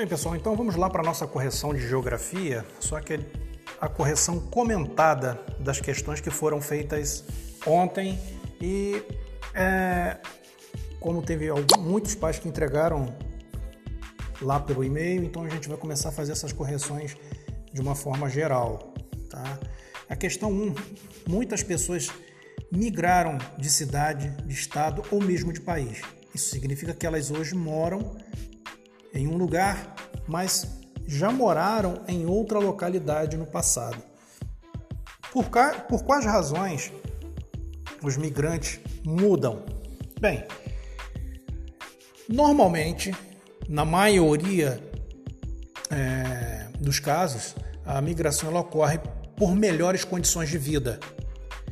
bem, pessoal, então vamos lá para a nossa correção de geografia, só que a correção comentada das questões que foram feitas ontem e é, como teve alguns, muitos pais que entregaram lá pelo e-mail, então a gente vai começar a fazer essas correções de uma forma geral. Tá? A questão 1, um, muitas pessoas migraram de cidade, de estado ou mesmo de país. Isso significa que elas hoje moram em um lugar, mas já moraram em outra localidade no passado. Por, por quais razões os migrantes mudam? Bem, normalmente, na maioria é, dos casos, a migração ocorre por melhores condições de vida,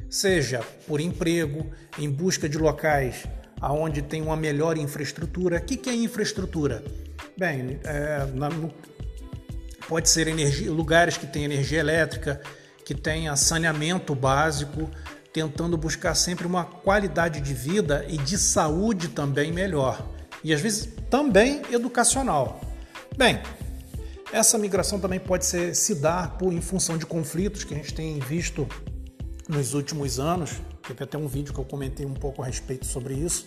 seja por emprego, em busca de locais aonde tem uma melhor infraestrutura. O que, que é infraestrutura? Bem, é, na, no, pode ser energia, lugares que têm energia elétrica, que tenha saneamento básico, tentando buscar sempre uma qualidade de vida e de saúde também melhor. E às vezes também educacional. Bem, essa migração também pode ser, se dar por, em função de conflitos que a gente tem visto nos últimos anos. Teve até um vídeo que eu comentei um pouco a respeito sobre isso.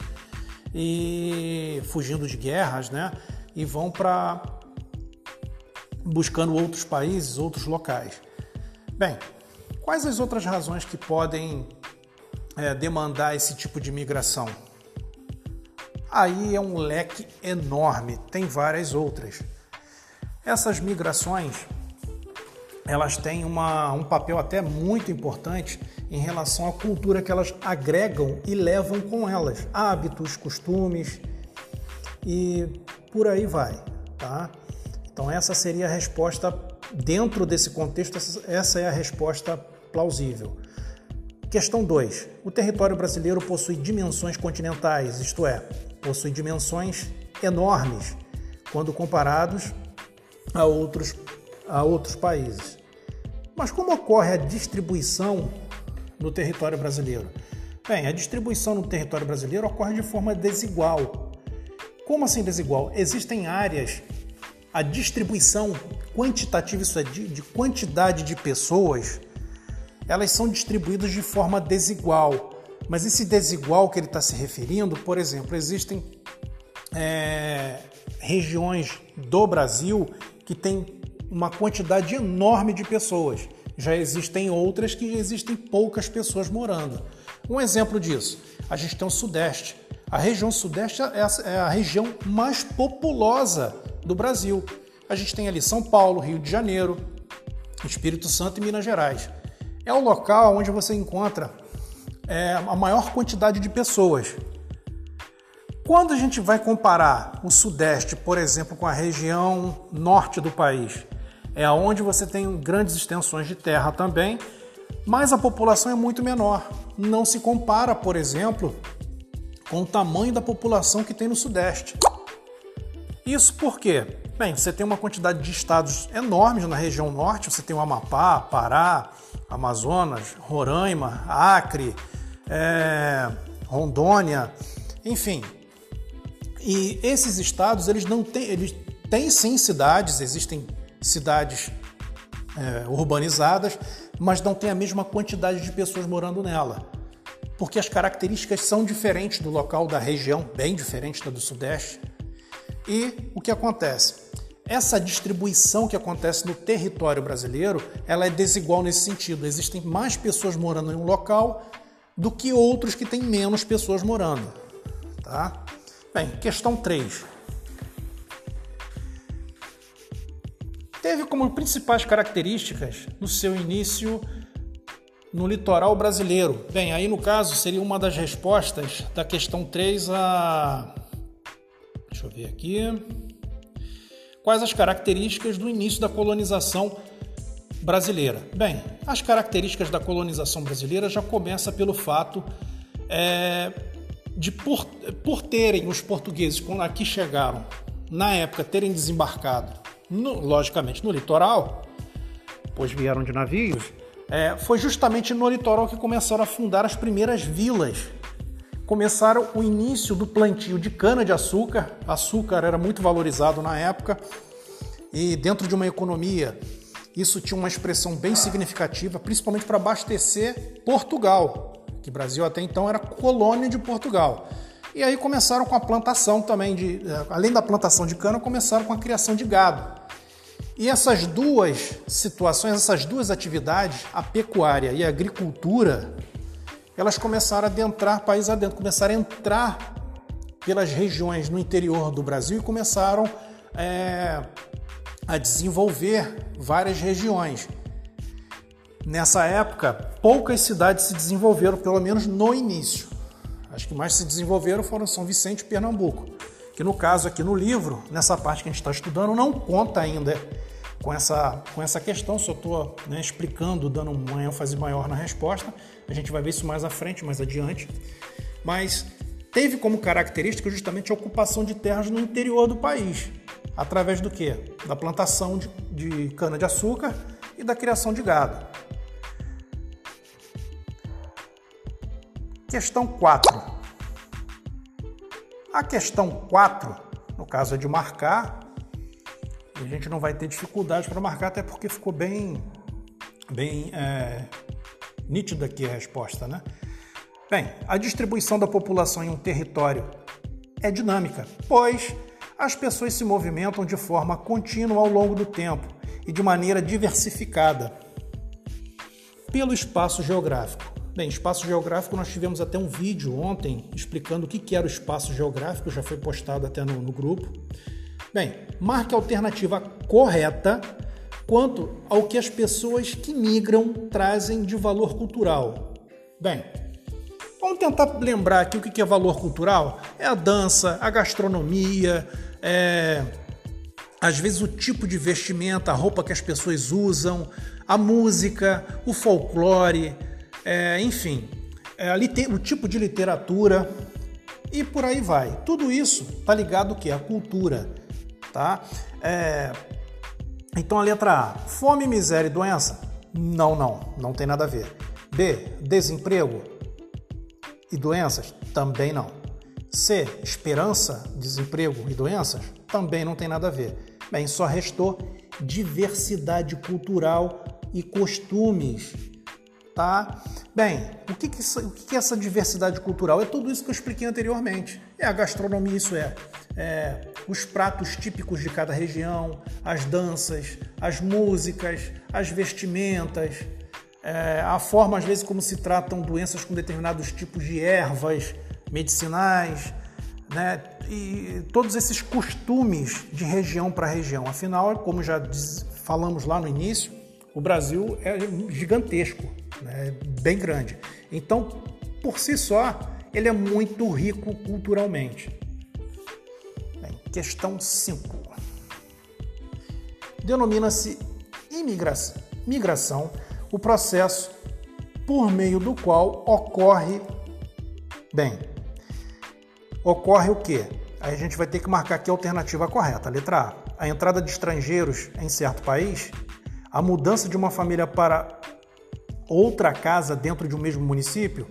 E fugindo de guerras, né? E vão para buscando outros países, outros locais. Bem, quais as outras razões que podem é, demandar esse tipo de migração? Aí é um leque enorme, tem várias outras. Essas migrações elas têm uma, um papel até muito importante em relação à cultura que elas agregam e levam com elas, hábitos, costumes e por aí vai, tá? Então essa seria a resposta dentro desse contexto, essa é a resposta plausível. Questão 2. O território brasileiro possui dimensões continentais, isto é, possui dimensões enormes quando comparados a outros, a outros países. Mas como ocorre a distribuição no território brasileiro? Bem, a distribuição no território brasileiro ocorre de forma desigual. Como assim desigual? Existem áreas, a distribuição quantitativa, isso é, de, de quantidade de pessoas, elas são distribuídas de forma desigual. Mas esse desigual que ele está se referindo, por exemplo, existem é, regiões do Brasil que tem uma quantidade enorme de pessoas. Já existem outras que existem poucas pessoas morando. Um exemplo disso, a gente tem o Sudeste. A região Sudeste é a região mais populosa do Brasil. A gente tem ali São Paulo, Rio de Janeiro, Espírito Santo e Minas Gerais. É o local onde você encontra é, a maior quantidade de pessoas. Quando a gente vai comparar o Sudeste, por exemplo, com a região norte do país, é onde você tem grandes extensões de terra também, mas a população é muito menor. Não se compara, por exemplo, com o tamanho da população que tem no Sudeste. Isso por quê? Bem, você tem uma quantidade de estados enormes na região norte, você tem o Amapá, Pará, Amazonas, Roraima, Acre, é, Rondônia, enfim, e esses estados, eles não têm, eles têm sim cidades, existem cidades é, urbanizadas, mas não tem a mesma quantidade de pessoas morando nela. Porque as características são diferentes do local da região, bem diferentes da do Sudeste. E o que acontece? Essa distribuição que acontece no território brasileiro, ela é desigual nesse sentido. Existem mais pessoas morando em um local do que outros que têm menos pessoas morando, tá? Bem, questão 3. Teve como principais características no seu início no litoral brasileiro. Bem, aí no caso seria uma das respostas da questão 3 a. Deixa eu ver aqui. Quais as características do início da colonização brasileira? Bem, as características da colonização brasileira já começa pelo fato é, de por, por terem os portugueses, quando aqui chegaram, na época, terem desembarcado, no, logicamente, no litoral, pois vieram de navios, é, foi justamente no litoral que começaram a fundar as primeiras vilas. Começaram o início do plantio de cana-de-açúcar. Açúcar era muito valorizado na época. e dentro de uma economia isso tinha uma expressão bem significativa, principalmente para abastecer Portugal, que Brasil até então era colônia de Portugal. E aí começaram com a plantação também de, eh, além da plantação de cana, começaram com a criação de gado. E essas duas situações, essas duas atividades, a pecuária e a agricultura, elas começaram a adentrar país adentro, começaram a entrar pelas regiões no interior do Brasil e começaram é, a desenvolver várias regiões. Nessa época, poucas cidades se desenvolveram, pelo menos no início. As que mais se desenvolveram foram São Vicente e Pernambuco, que no caso aqui no livro, nessa parte que a gente está estudando, não conta ainda com essa, com essa questão, só estou né, explicando, dando uma ênfase maior na resposta. A gente vai ver isso mais à frente, mais adiante. Mas teve como característica justamente a ocupação de terras no interior do país. Através do que? Da plantação de, de cana-de-açúcar e da criação de gado. Questão 4. A questão 4, no caso é de marcar, a gente não vai ter dificuldade para marcar, até porque ficou bem, bem é, nítida aqui a resposta, né? Bem, a distribuição da população em um território é dinâmica, pois as pessoas se movimentam de forma contínua ao longo do tempo e de maneira diversificada pelo espaço geográfico. Bem, espaço geográfico, nós tivemos até um vídeo ontem explicando o que era o espaço geográfico, já foi postado até no, no grupo. Bem, marque a alternativa correta quanto ao que as pessoas que migram trazem de valor cultural. Bem, vamos tentar lembrar aqui o que é valor cultural? É a dança, a gastronomia, é, às vezes o tipo de vestimenta, a roupa que as pessoas usam, a música, o folclore, é, enfim, é, o tipo de literatura e por aí vai. Tudo isso está ligado que à cultura, tá? É, então a letra A, fome, miséria e doença? Não, não, não tem nada a ver. B, desemprego e doenças? Também não. C, esperança, desemprego e doenças? Também não tem nada a ver. Bem, só restou diversidade cultural e costumes. Tá? Bem, o que, que, o que é essa diversidade cultural? É tudo isso que eu expliquei anteriormente. É a gastronomia, isso é, é os pratos típicos de cada região, as danças, as músicas, as vestimentas, é, a forma, às vezes, como se tratam doenças com determinados tipos de ervas, medicinais, né? e todos esses costumes de região para região. Afinal, como já falamos lá no início, o Brasil é gigantesco, né? bem grande. Então, por si só, ele é muito rico culturalmente. Bem, questão 5. Denomina-se imigração, migração o processo por meio do qual ocorre, bem, ocorre o quê? Aí a gente vai ter que marcar aqui a alternativa correta. Letra A. A entrada de estrangeiros em certo país, a mudança de uma família para outra casa dentro de um mesmo município,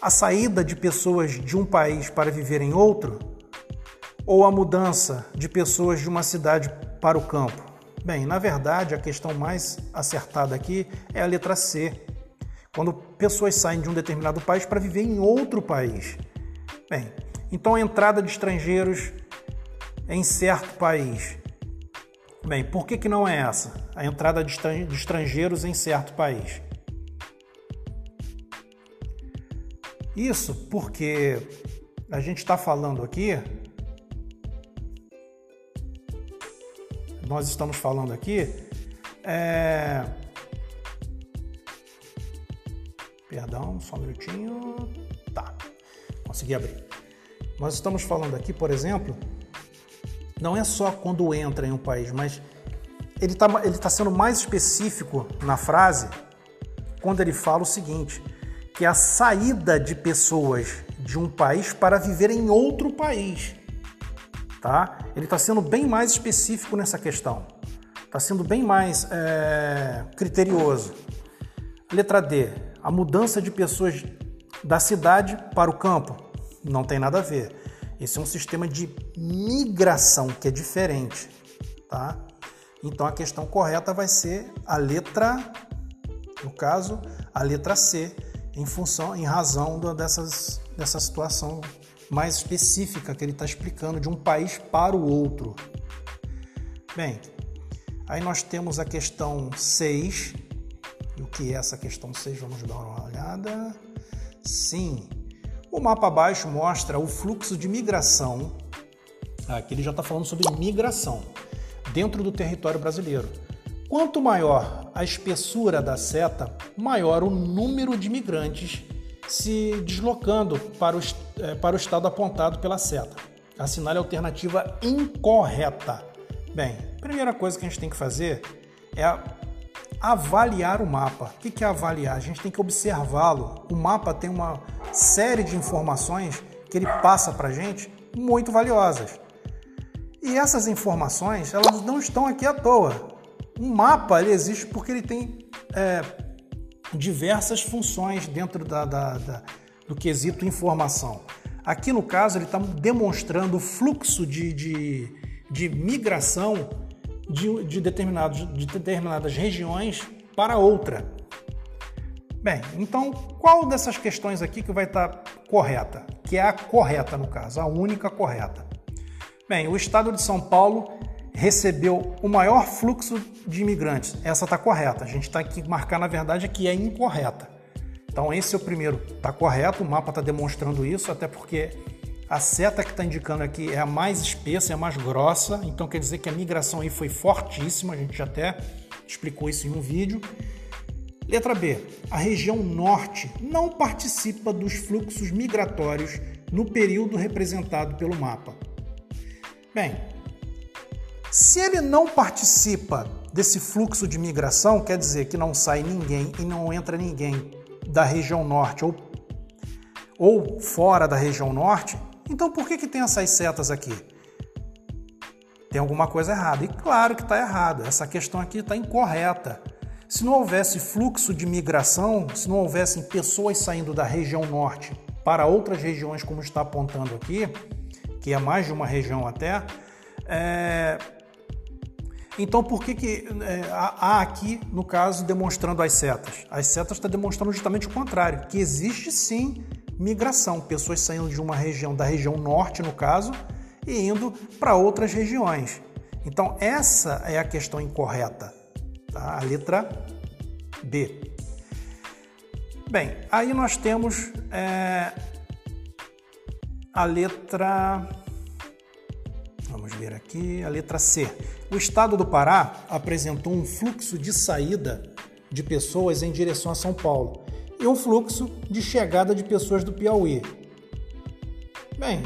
a saída de pessoas de um país para viver em outro, ou a mudança de pessoas de uma cidade para o campo? Bem, na verdade, a questão mais acertada aqui é a letra C. Quando pessoas saem de um determinado país para viver em outro país. Bem, então a entrada de estrangeiros em certo país. Bem, por que, que não é essa? A entrada de estrangeiros em certo país. Isso porque a gente está falando aqui, nós estamos falando aqui, é... perdão, só um minutinho. Consegui abrir. Nós estamos falando aqui, por exemplo, não é só quando entra em um país, mas ele está ele tá sendo mais específico na frase quando ele fala o seguinte, que é a saída de pessoas de um país para viver em outro país. Tá? Ele está sendo bem mais específico nessa questão. Está sendo bem mais é, criterioso. Letra D. A mudança de pessoas da cidade para o campo. Não tem nada a ver. Esse é um sistema de migração que é diferente, tá? Então a questão correta vai ser a letra, no caso, a letra C, em função, em razão dessas, dessa situação mais específica que ele está explicando de um país para o outro. Bem, aí nós temos a questão 6. E o que é essa questão 6? Vamos dar uma olhada. Sim, o mapa abaixo mostra o fluxo de migração. Aqui ele já está falando sobre migração dentro do território brasileiro. Quanto maior a espessura da seta, maior o número de migrantes se deslocando para o, é, para o estado apontado pela seta. Assinale a alternativa incorreta. Bem, primeira coisa que a gente tem que fazer é avaliar o mapa. O que é avaliar? A gente tem que observá-lo. O mapa tem uma série de informações que ele passa para a gente muito valiosas. E essas informações, elas não estão aqui à toa. Um mapa ele existe porque ele tem é, diversas funções dentro da, da, da, do quesito informação. Aqui no caso, ele está demonstrando o fluxo de, de, de migração de, de, determinados, de determinadas regiões para outra. Bem, então qual dessas questões aqui que vai estar correta? Que é a correta no caso, a única correta. Bem, o estado de São Paulo recebeu o maior fluxo de imigrantes. Essa está correta. A gente está aqui marcar, na verdade, que é incorreta. Então, esse é o primeiro. Está correto, o mapa está demonstrando isso, até porque a seta que está indicando aqui é a mais espessa, é a mais grossa. Então, quer dizer que a migração aí foi fortíssima. A gente já até explicou isso em um vídeo. Letra B. A região norte não participa dos fluxos migratórios no período representado pelo mapa. Bem, se ele não participa desse fluxo de migração, quer dizer que não sai ninguém e não entra ninguém da região norte ou, ou fora da região norte, então por que, que tem essas setas aqui? Tem alguma coisa errada. E claro que está errado. Essa questão aqui está incorreta. Se não houvesse fluxo de migração, se não houvessem pessoas saindo da região norte para outras regiões, como está apontando aqui, que é mais de uma região até, é, então, por que, que é, há aqui, no caso, demonstrando as setas? As setas estão demonstrando justamente o contrário, que existe sim migração, pessoas saindo de uma região, da região norte, no caso, e indo para outras regiões. Então, essa é a questão incorreta, tá? a letra B. Bem, aí nós temos é, a letra. Vamos ver aqui, a letra C o estado do Pará apresentou um fluxo de saída de pessoas em direção a São Paulo e um fluxo de chegada de pessoas do Piauí. Bem,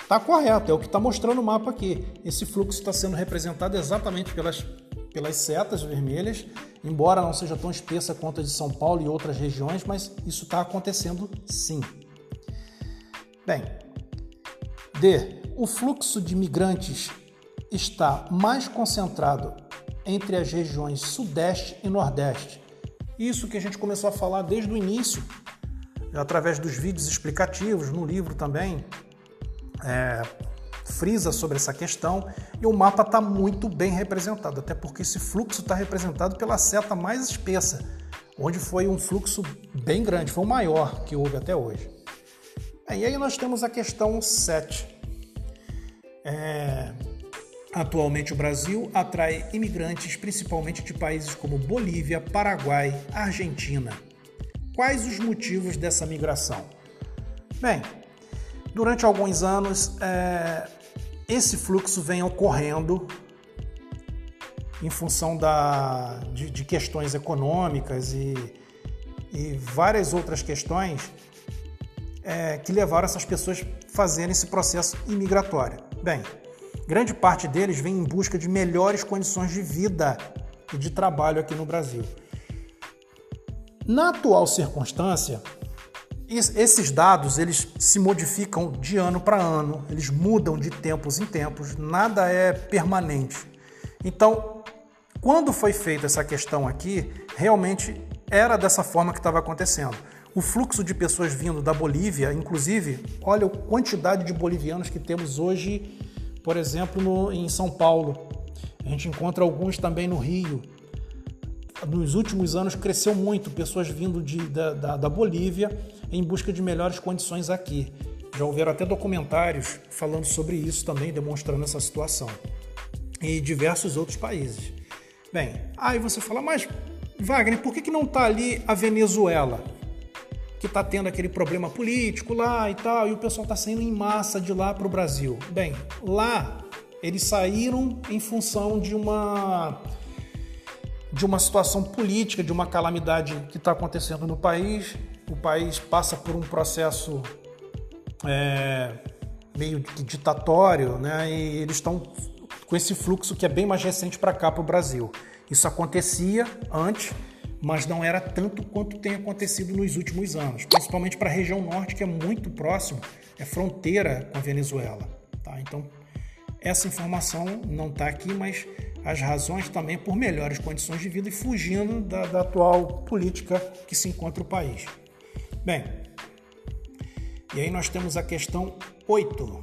está correto, é o que está mostrando o mapa aqui. Esse fluxo está sendo representado exatamente pelas, pelas setas vermelhas, embora não seja tão espessa quanto a de São Paulo e outras regiões, mas isso está acontecendo sim. Bem, D. O fluxo de migrantes está mais concentrado entre as regiões Sudeste e Nordeste. Isso que a gente começou a falar desde o início, através dos vídeos explicativos, no livro também, é, frisa sobre essa questão e o mapa está muito bem representado, até porque esse fluxo está representado pela seta mais espessa, onde foi um fluxo bem grande, foi o maior que houve até hoje. É, e aí nós temos a questão 7. É, Atualmente, o Brasil atrai imigrantes principalmente de países como Bolívia, Paraguai, Argentina. Quais os motivos dessa migração? Bem, durante alguns anos, é, esse fluxo vem ocorrendo em função da, de, de questões econômicas e, e, várias outras questões é, que levaram essas pessoas a fazerem esse processo imigratório. Bem, Grande parte deles vem em busca de melhores condições de vida e de trabalho aqui no Brasil. Na atual circunstância, esses dados eles se modificam de ano para ano, eles mudam de tempos em tempos, nada é permanente. Então, quando foi feita essa questão aqui, realmente era dessa forma que estava acontecendo. O fluxo de pessoas vindo da Bolívia, inclusive, olha a quantidade de bolivianos que temos hoje por exemplo, no, em São Paulo. A gente encontra alguns também no Rio. Nos últimos anos cresceu muito, pessoas vindo de, da, da, da Bolívia em busca de melhores condições aqui. Já houveram até documentários falando sobre isso também, demonstrando essa situação. E diversos outros países. Bem, aí você fala, mas Wagner, por que, que não está ali a Venezuela? Que está tendo aquele problema político lá e tal, e o pessoal está saindo em massa de lá para o Brasil. Bem, lá eles saíram em função de uma de uma situação política, de uma calamidade que está acontecendo no país. O país passa por um processo é, meio ditatório, né? E eles estão com esse fluxo que é bem mais recente para cá, para o Brasil. Isso acontecia antes, mas não era tanto quanto tem acontecido nos últimos anos, principalmente para a região norte, que é muito próximo, é fronteira com a Venezuela. Tá? Então, essa informação não está aqui, mas as razões também por melhores condições de vida e fugindo da, da atual política que se encontra o país. Bem, e aí nós temos a questão 8.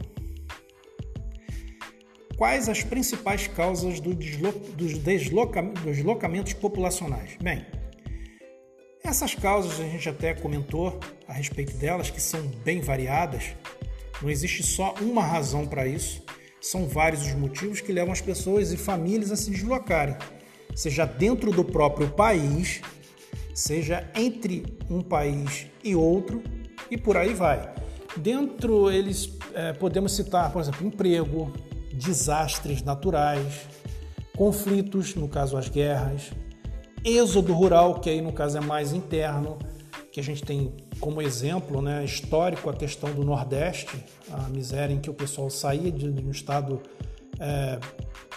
Quais as principais causas do dos, dos deslocamentos populacionais? Bem, essas causas a gente até comentou a respeito delas, que são bem variadas. Não existe só uma razão para isso. São vários os motivos que levam as pessoas e famílias a se deslocarem, seja dentro do próprio país, seja entre um país e outro, e por aí vai. Dentro eles é, podemos citar, por exemplo, emprego, desastres naturais, conflitos, no caso as guerras, êxodo rural, que aí no caso é mais interno, que a gente tem como exemplo né, histórico a questão do Nordeste, a miséria em que o pessoal saía de, um estado é,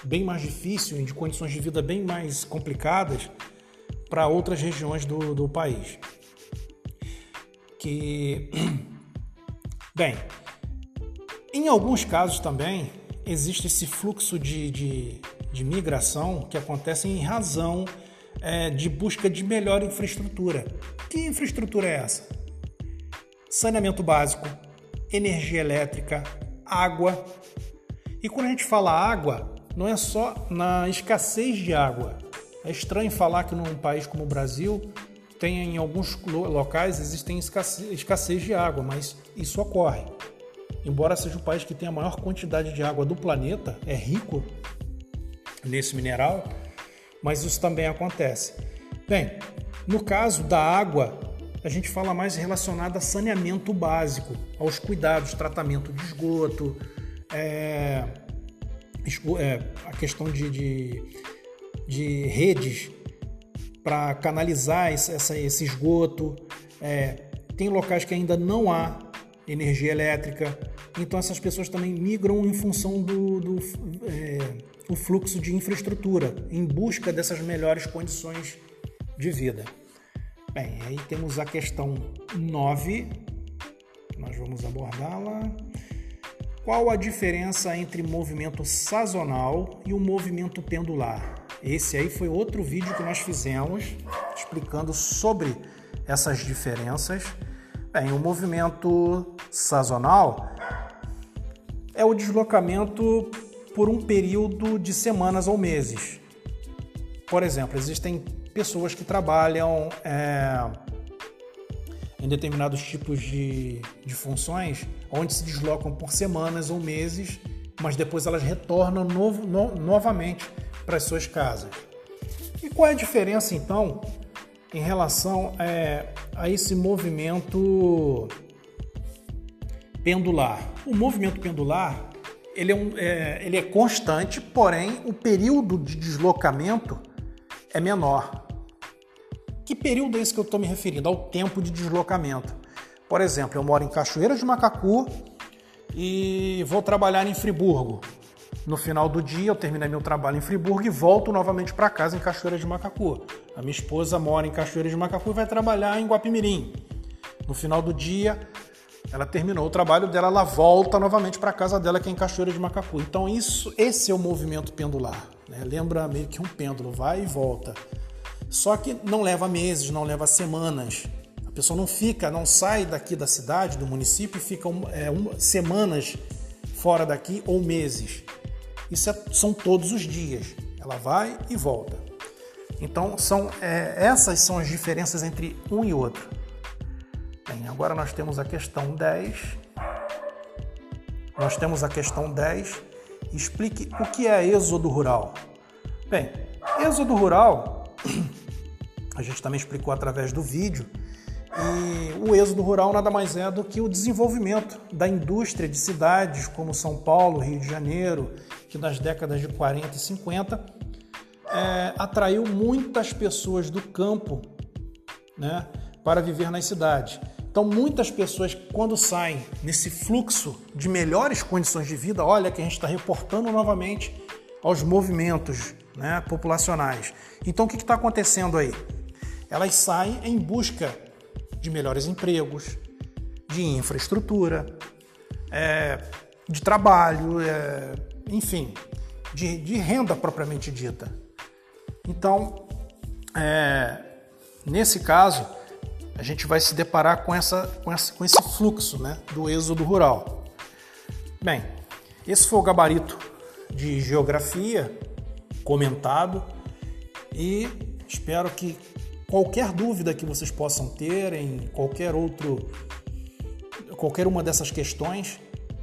bem mais difícil, de condições de vida bem mais complicadas, para outras regiões do, do país. Que, bem, em alguns casos também existe esse fluxo de, de, de migração que acontece em razão é, de busca de melhor infraestrutura. Que infraestrutura é essa? Saneamento básico, energia elétrica, água. E quando a gente fala água, não é só na escassez de água. É estranho falar que num país como o Brasil tem em alguns locais existem escassez de água, mas isso ocorre. Embora seja o país que tem a maior quantidade de água do planeta, é rico nesse mineral, mas isso também acontece. Bem, no caso da água, a gente fala mais relacionado a saneamento básico, aos cuidados, tratamento de esgoto, é, é, a questão de, de, de redes para canalizar esse, esse esgoto. É, tem locais que ainda não há energia elétrica, então essas pessoas também migram em função do, do é, o fluxo de infraestrutura em busca dessas melhores condições de vida. Bem, aí temos a questão 9, nós vamos abordá-la. Qual a diferença entre movimento sazonal e o movimento pendular? Esse aí foi outro vídeo que nós fizemos explicando sobre essas diferenças. Bem, o movimento sazonal é o deslocamento por um período de semanas ou meses. Por exemplo, existem pessoas que trabalham é, em determinados tipos de, de funções onde se deslocam por semanas ou meses, mas depois elas retornam novo, no, novamente para as suas casas. E qual é a diferença então em relação é, a esse movimento pendular? O movimento pendular ele é, um, é, ele é constante, porém o período de deslocamento é menor. Que período é esse que eu estou me referindo? Ao tempo de deslocamento. Por exemplo, eu moro em Cachoeira de Macacu e vou trabalhar em Friburgo. No final do dia, eu terminei meu trabalho em Friburgo e volto novamente para casa em Cachoeira de Macacu. A minha esposa mora em Cachoeira de Macacu e vai trabalhar em Guapimirim. No final do dia, ela terminou o trabalho dela, ela volta novamente para a casa dela, que é em Cachoeira de Macacu. Então, isso, esse é o movimento pendular. Né? Lembra meio que um pêndulo, vai e volta. Só que não leva meses, não leva semanas. A pessoa não fica, não sai daqui da cidade, do município, e fica é, semanas fora daqui ou meses. Isso é, são todos os dias. Ela vai e volta. Então, são, é, essas são as diferenças entre um e outro. Bem, agora nós temos a questão 10. Nós temos a questão 10. Explique o que é êxodo rural. Bem, êxodo rural, a gente também explicou através do vídeo, e o êxodo rural nada mais é do que o desenvolvimento da indústria de cidades como São Paulo, Rio de Janeiro, que nas décadas de 40 e 50 é, atraiu muitas pessoas do campo né, para viver nas cidades. Então, muitas pessoas, quando saem nesse fluxo de melhores condições de vida, olha que a gente está reportando novamente aos movimentos né, populacionais. Então, o que está acontecendo aí? Elas saem em busca de melhores empregos, de infraestrutura, é, de trabalho, é, enfim, de, de, renda propriamente dita. Então, é, nesse caso, a gente vai se deparar com, essa, com, essa, com esse fluxo né, do êxodo rural. Bem, esse foi o gabarito de geografia comentado e espero que Qualquer dúvida que vocês possam ter em qualquer outro, qualquer uma dessas questões,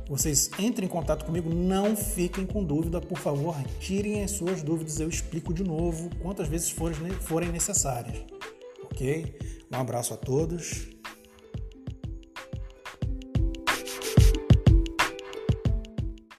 vocês entrem em contato comigo, não fiquem com dúvida, por favor, tirem as suas dúvidas, eu explico de novo quantas vezes forem necessárias. Ok? Um abraço a todos